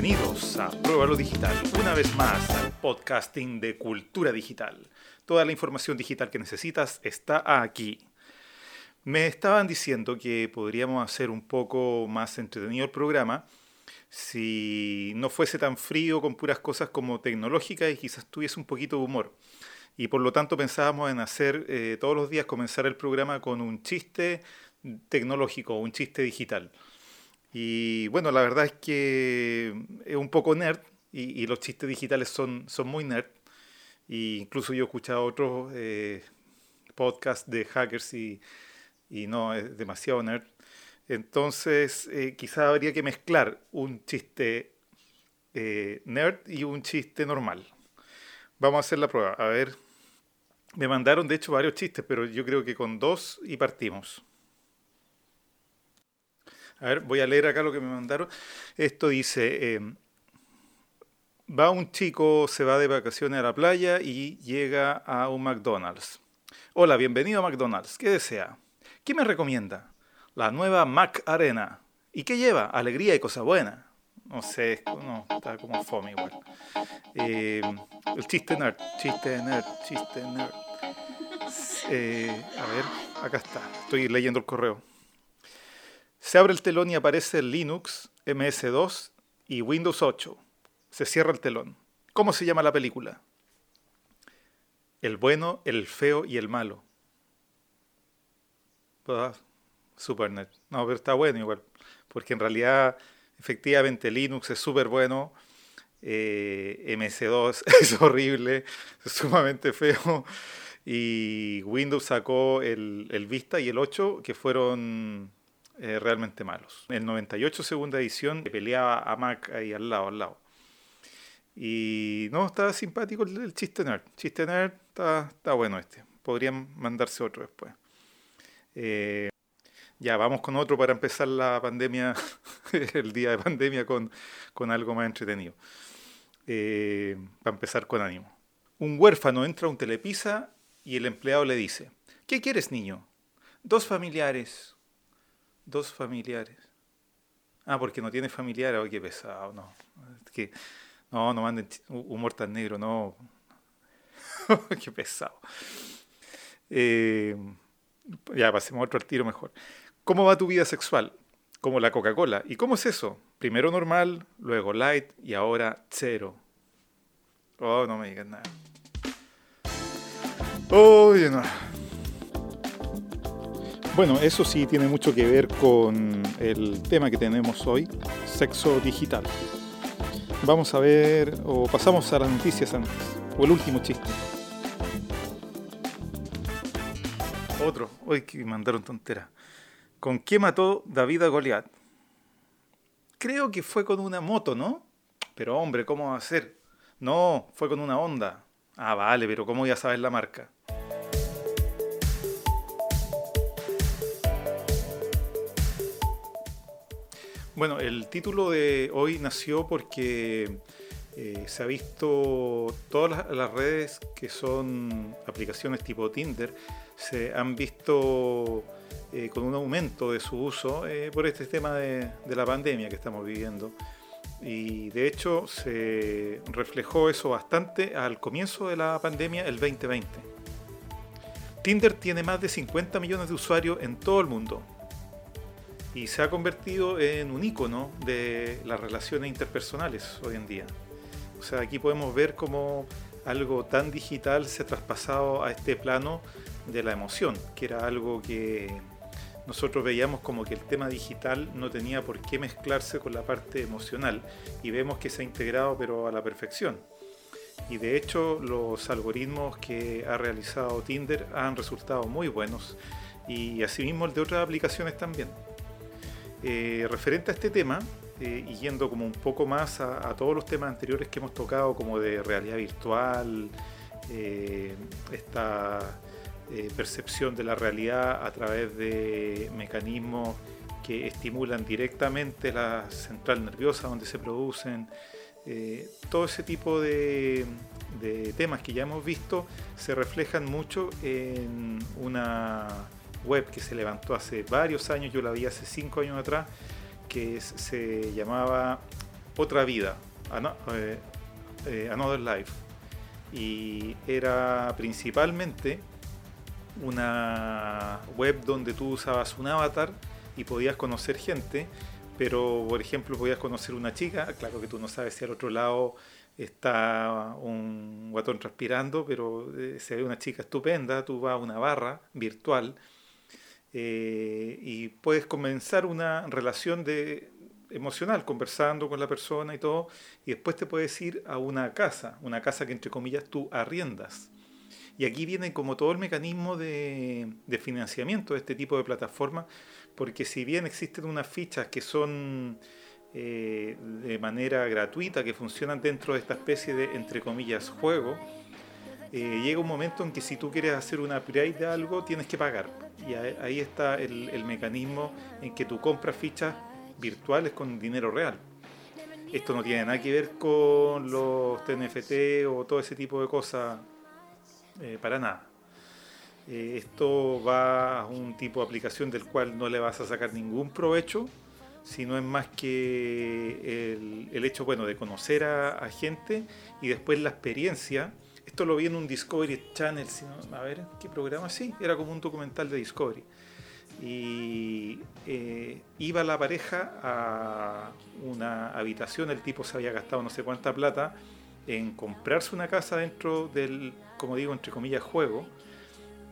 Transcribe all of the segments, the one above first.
Bienvenidos a Prueba lo Digital, una vez más al podcasting de cultura digital. Toda la información digital que necesitas está aquí. Me estaban diciendo que podríamos hacer un poco más entretenido el programa si no fuese tan frío con puras cosas como tecnológicas y quizás tuviese un poquito de humor. Y por lo tanto pensábamos en hacer eh, todos los días comenzar el programa con un chiste tecnológico, un chiste digital. Y bueno, la verdad es que es un poco nerd y, los chistes digitales son, son muy nerd. E incluso yo he escuchado otros eh, podcasts de hackers y, y no, es demasiado nerd. Entonces, eh, quizá habría que mezclar un chiste eh, nerd y un chiste normal. Vamos a hacer la prueba. A ver, me mandaron de hecho varios chistes, pero yo creo que con dos y partimos. A ver, voy a leer acá lo que me mandaron. Esto dice, em, va un chico, se va de vacaciones a la playa y llega a un McDonald's. Hola, bienvenido a McDonald's. ¿Qué desea? ¿Qué me recomienda? La nueva Mac Arena. ¿Y qué lleva? Alegría y cosa buena. No sé, no, está como fome igual. Em, el chiste nerd, chiste nerd, chiste nerd. Eh, a ver, acá está. Estoy leyendo el correo. Se abre el telón y aparece Linux, MS2 y Windows 8. Se cierra el telón. ¿Cómo se llama la película? El bueno, el feo y el malo. Ah, Supernet. No, pero está bueno igual. Porque en realidad, efectivamente, Linux es súper bueno. Eh, MS2 es horrible, es sumamente feo. Y Windows sacó el Vista y el 8, que fueron eh, realmente malos. El 98, segunda edición, peleaba a Mac ahí al lado, al lado. Y no, está simpático el, chiste nerd. Chiste nerd está, está, bueno este. Podrían mandarse otro después. Eh, ya, vamos con otro para empezar la pandemia, el día de pandemia con, con algo más entretenido. Eh, para empezar con ánimo. Un huérfano entra a un telepisa y el empleado le dice, ¿qué quieres niño? Dos familiares dos familiares. Ah, porque no tiene familiares, oh, qué pesado, no. que, no, no manden humor tan negro, no. qué pesado. Eh, ya, pasemos otro al tiro mejor. ¿Cómo va tu vida sexual? Como la Coca-Cola. ¿Y cómo es eso? Primero normal, luego light y ahora cero. Oh, no me digas nada. Oye, no. Bueno, eso sí tiene mucho que ver con el tema que tenemos hoy, sexo digital. Vamos a ver, o pasamos a las noticias antes, o el último chiste. Otro, hoy que mandaron tontera. ¿Con qué mató David a Goliat? Creo que fue con una moto, ¿no? Pero hombre, ¿cómo va a ser? No, fue con una Honda. Ah, vale, pero ¿cómo ya sabes la marca? Bueno, el título de hoy nació porque eh, se ha visto todas las, redes que son aplicaciones tipo Tinder se han visto eh, con un aumento de su uso eh, por este tema de, de, la pandemia que estamos viviendo. Y de hecho se reflejó eso bastante al comienzo de la pandemia el 2020. Tinder tiene más de 50 millones de usuarios en todo el mundo, y se ha convertido en un icono de las relaciones interpersonales hoy en día. O sea, aquí podemos ver cómo algo tan digital se ha traspasado a este plano de la emoción, que era algo que nosotros veíamos como que el tema digital no tenía por qué mezclarse con la parte emocional y vemos que se ha integrado pero a la perfección. Y de hecho los algoritmos que ha realizado Tinder han resultado muy buenos y asimismo el de otras aplicaciones también. Eh, referente a este tema, eh, y yendo como un poco más a, todos los temas anteriores que hemos tocado, como de realidad virtual, eh, esta percepción de la realidad a través de mecanismos que estimulan directamente la central nerviosa donde se producen, todo ese tipo de, de temas que ya hemos visto se reflejan mucho en una web que se levantó hace varios años, yo la vi hace cinco años atrás, que se llamaba Otra Vida, eh, eh, Another Life. Y era principalmente una web donde tú usabas un avatar y podías conocer gente, pero por ejemplo podías conocer una chica, claro que tú no sabes si al otro lado está un guatón transpirando, pero eh, se ve una chica estupenda, tú vas a una barra virtual eh, y puedes comenzar una relación de, emocional, conversando con la persona y todo, y después te puedes ir a una casa, una casa que entre comillas tú arriendas. Y aquí viene como todo el mecanismo de, financiamiento de este tipo de plataformas, porque si bien existen unas fichas que son eh, de manera gratuita, que funcionan dentro de esta especie de, entre comillas, juego, eh, llega un momento en que si tú quieres hacer una upgrade de algo, tienes que pagar. Y ahí está el, mecanismo en que tú compras fichas virtuales con dinero real. Esto no tiene nada que ver con los TNFT o todo ese tipo de cosas, eh, para nada. esto va a un tipo de aplicación del cual no le vas a sacar ningún provecho sino es más que el, hecho bueno, de conocer a, gente y después la experiencia. Esto lo vi en un Discovery Channel, a ver, ¿qué programa? Sí, era como un documental de Discovery. Y eh, iba la pareja a una habitación, el tipo se había gastado no sé cuánta plata en comprarse una casa dentro del, como digo, entre comillas, juego.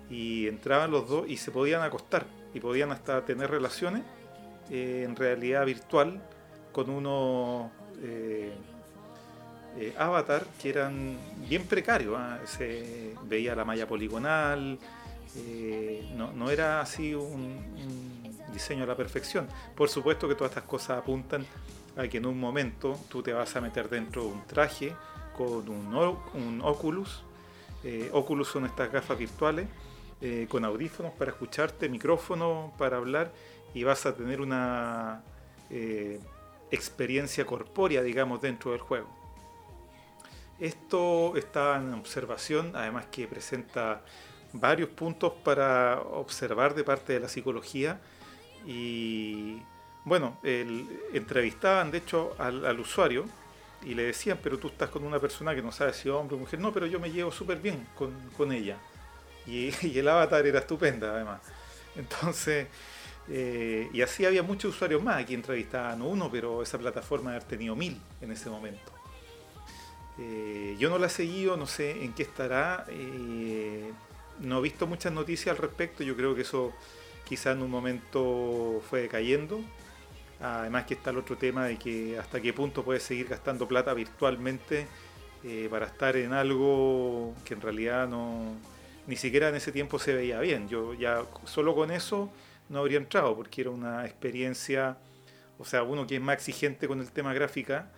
Y entraban los dos y se podían acostar y podían hasta tener relaciones eh, en realidad virtual con unos eh, eh, avatar que eran bien precarios. ¿ah? Se veía la malla poligonal, no, era así un, diseño a la perfección. Por supuesto que todas estas cosas apuntan a que en un momento tú te vas a meter dentro de un traje con un, Oculus. Oculus son estas gafas virtuales con audífonos para escucharte, micrófono para hablar y vas a tener una eh, experiencia corpórea, digamos, dentro del juego. Esto está en observación, además que presenta varios puntos para observar de parte de la psicología y bueno, entrevistaban de hecho al, usuario y le decían, pero tú estás con una persona que no sabe si hombre o mujer, no, pero yo me llevo súper bien con, ella. Y, el avatar era estupenda además. Entonces, eh, y así había muchos usuarios más. Aquí entrevistaban uno, pero esa plataforma debe haber tenido mil en ese momento. Eh, yo no la he seguido, no sé en qué estará. Eh, no he visto muchas noticias al respecto. Yo creo que eso quizá en un momento fue decayendo. Además que está el otro tema de que hasta qué punto puedes seguir gastando plata virtualmente para estar en algo que en realidad no ni siquiera en ese tiempo se veía bien. Yo ya solo con eso no habría entrado porque era una experiencia, o sea, uno que es más exigente con el tema gráfica,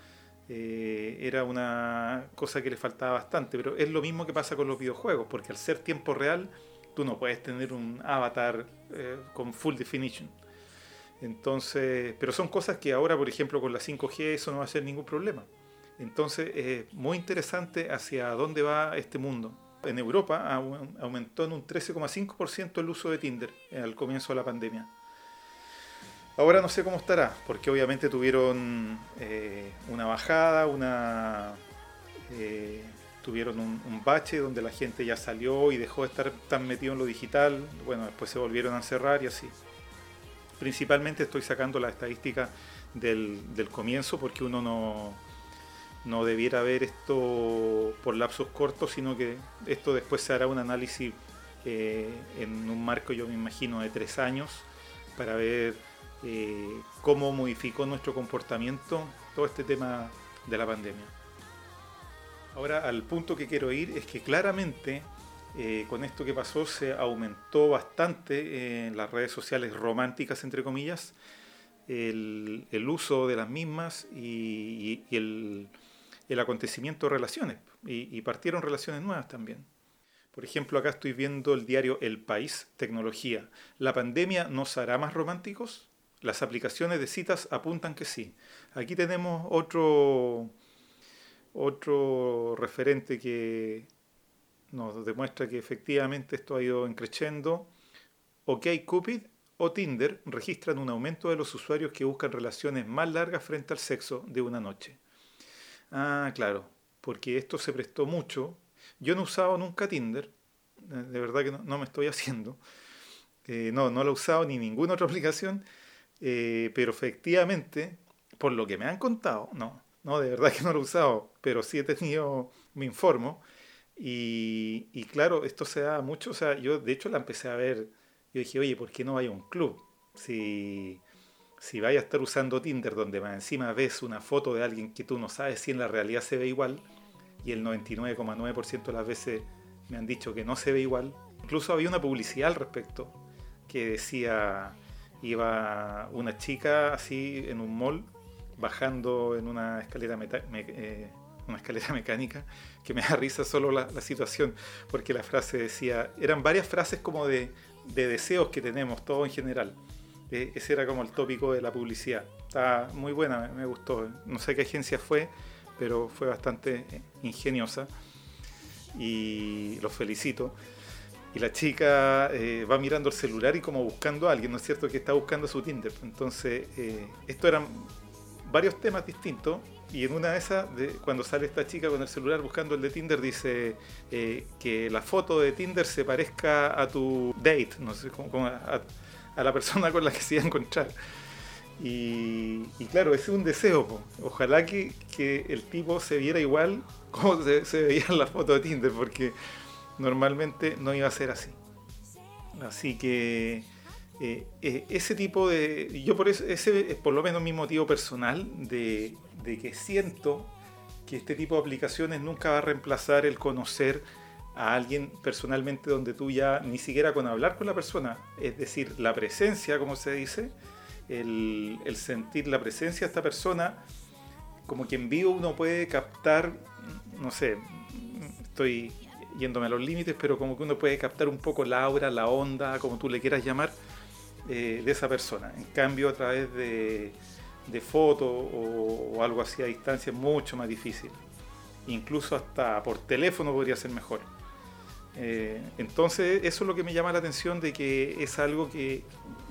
eh, era una cosa que le faltaba bastante, pero es lo mismo que pasa con los videojuegos, porque al ser tiempo real, tú no puedes tener un avatar eh, con full definition. Entonces, pero son cosas que ahora, por ejemplo, con la 5G eso no va a ser ningún problema. Entonces, es muy interesante hacia dónde va este mundo en Europa aumentó en un 13,5% el uso de Tinder al comienzo de la pandemia. Ahora no sé cómo estará, porque obviamente tuvieron eh, una bajada, una eh, tuvieron un, bache donde la gente ya salió y dejó de estar tan metido en lo digital. Bueno, después se volvieron a encerrar y así. Principalmente estoy sacando la estadística del comienzo porque uno no, no debiera ver esto por lapsos cortos, sino que esto después se hará un análisis eh, en un marco, yo me imagino, de tres años, para ver eh, cómo modificó nuestro comportamiento todo este tema de la pandemia. Ahora, al punto que quiero ir es que claramente eh, con esto que pasó se aumentó bastante en las redes sociales románticas, entre comillas, el, uso de las mismas y el el acontecimiento de relaciones y, partieron relaciones nuevas también. Por ejemplo, acá estoy viendo el diario El País, Tecnología. ¿La pandemia nos hará más románticos? Las aplicaciones de citas apuntan que sí. Aquí tenemos otro, otro referente que nos demuestra que efectivamente esto ha ido creciendo. OK Cupid o Tinder registran un aumento de los usuarios que buscan relaciones más largas frente al sexo de una noche. Ah, claro, porque esto se prestó mucho. Yo no he usado nunca Tinder, eh, de verdad que no, me estoy haciendo. Eh, no, no lo he usado ni ninguna otra aplicación, eh, pero efectivamente, por lo que me han contado, no, no, de verdad que no lo he usado, pero sí he tenido, me informo, y, y claro, esto se da mucho, o sea, yo de hecho la empecé a ver, yo dije, oye, ¿por qué no hay un club? Si, si vaya a estar usando Tinder donde más encima ves una foto de alguien que tú no sabes si en la realidad se ve igual, y el 99,9% de las veces me han dicho que no se ve igual. Incluso había una publicidad al respecto que decía, iba una chica así en un mall bajando en una escalera, eh, una escalera mecánica, que me da risa solo la, situación, porque la frase decía, eran varias frases como de, deseos que tenemos, todo en general. E, ese era como el tópico de la publicidad. Está muy buena, me gustó. No sé qué agencia fue, pero fue bastante eh, ingeniosa y los felicito. Y la chica eh, va mirando el celular y como buscando a alguien, ¿no es cierto? Que está buscando su Tinder. Entonces, eh, esto eran varios temas distintos y en una de esas, de, cuando sale esta chica con el celular buscando el de Tinder, dice que la foto de Tinder se parezca a tu date, no sé, a, la persona con la que se iba a encontrar. Y, claro, ese es un deseo. Ojalá que, el tipo se viera igual como se, veía en de Tinder, porque normalmente no iba a ser así. Así que eh, eh, ese tipo de. Yo por eso, ese es por lo menos mi motivo personal de, de que siento que este tipo de aplicaciones nunca va a reemplazar el conocer a alguien personalmente donde tú ya ni siquiera con hablar con la persona, es decir, la presencia, como se dice, el, sentir la presencia de esta persona, como que en vivo uno puede captar, no sé, estoy yéndome a los límites, pero como que uno puede captar un poco la aura, la onda, como tú le quieras llamar, eh, de esa persona. En cambio, a través de, de fotos o, algo así a distancia es mucho más difícil. Incluso hasta por teléfono podría ser mejor. Eh, entonces, eso es lo que me llama la atención de que es algo que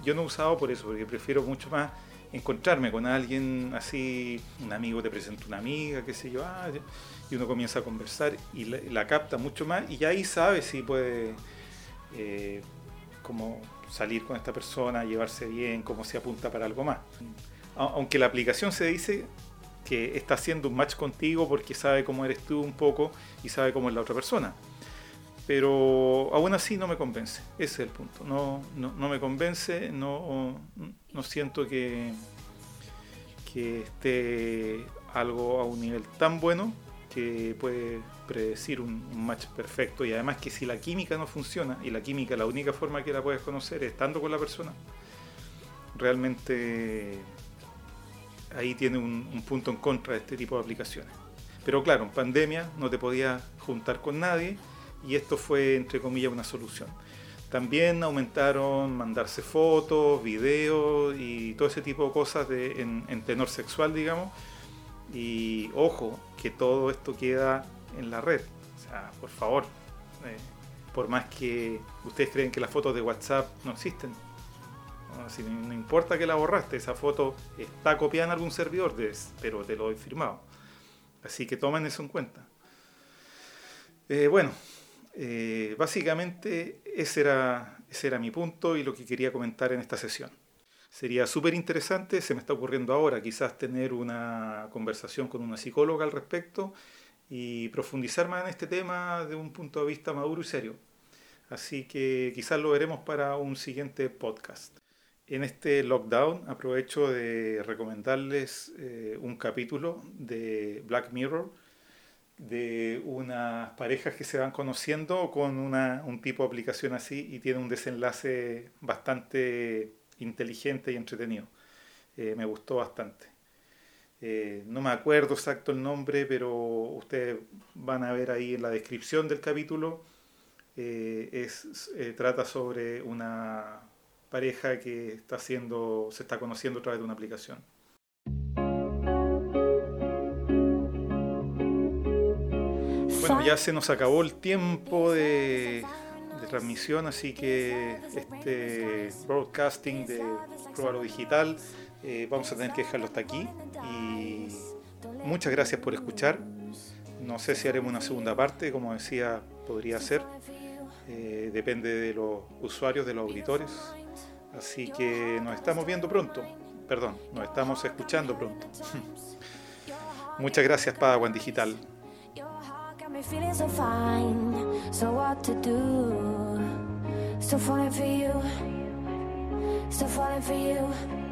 yo no he usado por eso, porque prefiero mucho más encontrarme con alguien así, un amigo te presenta una amiga, qué sé yo, ah, y uno comienza a conversar y la, capta mucho más y ya ahí sabe si puede eh, como salir con esta persona, llevarse bien, cómo se apunta para algo más. Aunque la aplicación se dice que está haciendo un match contigo porque sabe cómo eres tú un poco y sabe cómo es la otra persona pero aún así no me convence, ese es el punto, no, no, me convence, no, no siento que, que esté algo a un nivel tan bueno que puede predecir un, match perfecto. Y además que si la química no funciona y la química la única forma que la puedes conocer es estando con la persona, realmente ahí tiene un, un punto en contra de este tipo de aplicaciones. Pero claro, en pandemia no te podías juntar con nadie y esto fue, entre comillas, una solución. También aumentaron mandarse fotos, videos y todo ese tipo de cosas en, tenor sexual, digamos. Y ojo, que todo esto queda en la red. O sea, por favor, eh, por más que ustedes creen que las fotos de WhatsApp no existen, no, importa que la borraste, esa foto está copiada en algún servidor, pero te lo he firmado. Así que tomen eso en cuenta. Eh, bueno, eh, básicamente ese era, ese era mi punto y lo que quería comentar en esta sesión. Sería súper interesante, se me está ocurriendo ahora, quizás tener una conversación con una psicóloga al respecto y profundizar más en este tema de un punto de vista maduro y serio. Así que quizás lo veremos para un siguiente podcast. En este lockdown aprovecho de recomendarles eh, un capítulo de Black Mirror de unas parejas que se van conociendo con una, un tipo de aplicación así y tiene un desenlace bastante inteligente y entretenido. Eh, me gustó bastante. Eh, no me acuerdo exacto el nombre, pero ustedes van a ver ahí en la descripción del capítulo. Eh, es, trata sobre una pareja que está haciendo, se está conociendo a través de una aplicación. Bueno, ya se nos acabó el tiempo de, transmisión, así que este broadcasting de Prueba Digital eh, vamos a tener que dejarlo hasta aquí. Y muchas gracias por escuchar. No sé si haremos una segunda parte, como decía, podría ser. Eh, depende de los usuarios, de los auditores. Así que nos estamos viendo pronto. Perdón, nos estamos escuchando pronto. Muchas gracias, Padawan Digital. me feeling so fine. So what to do? So falling for you. So falling for you.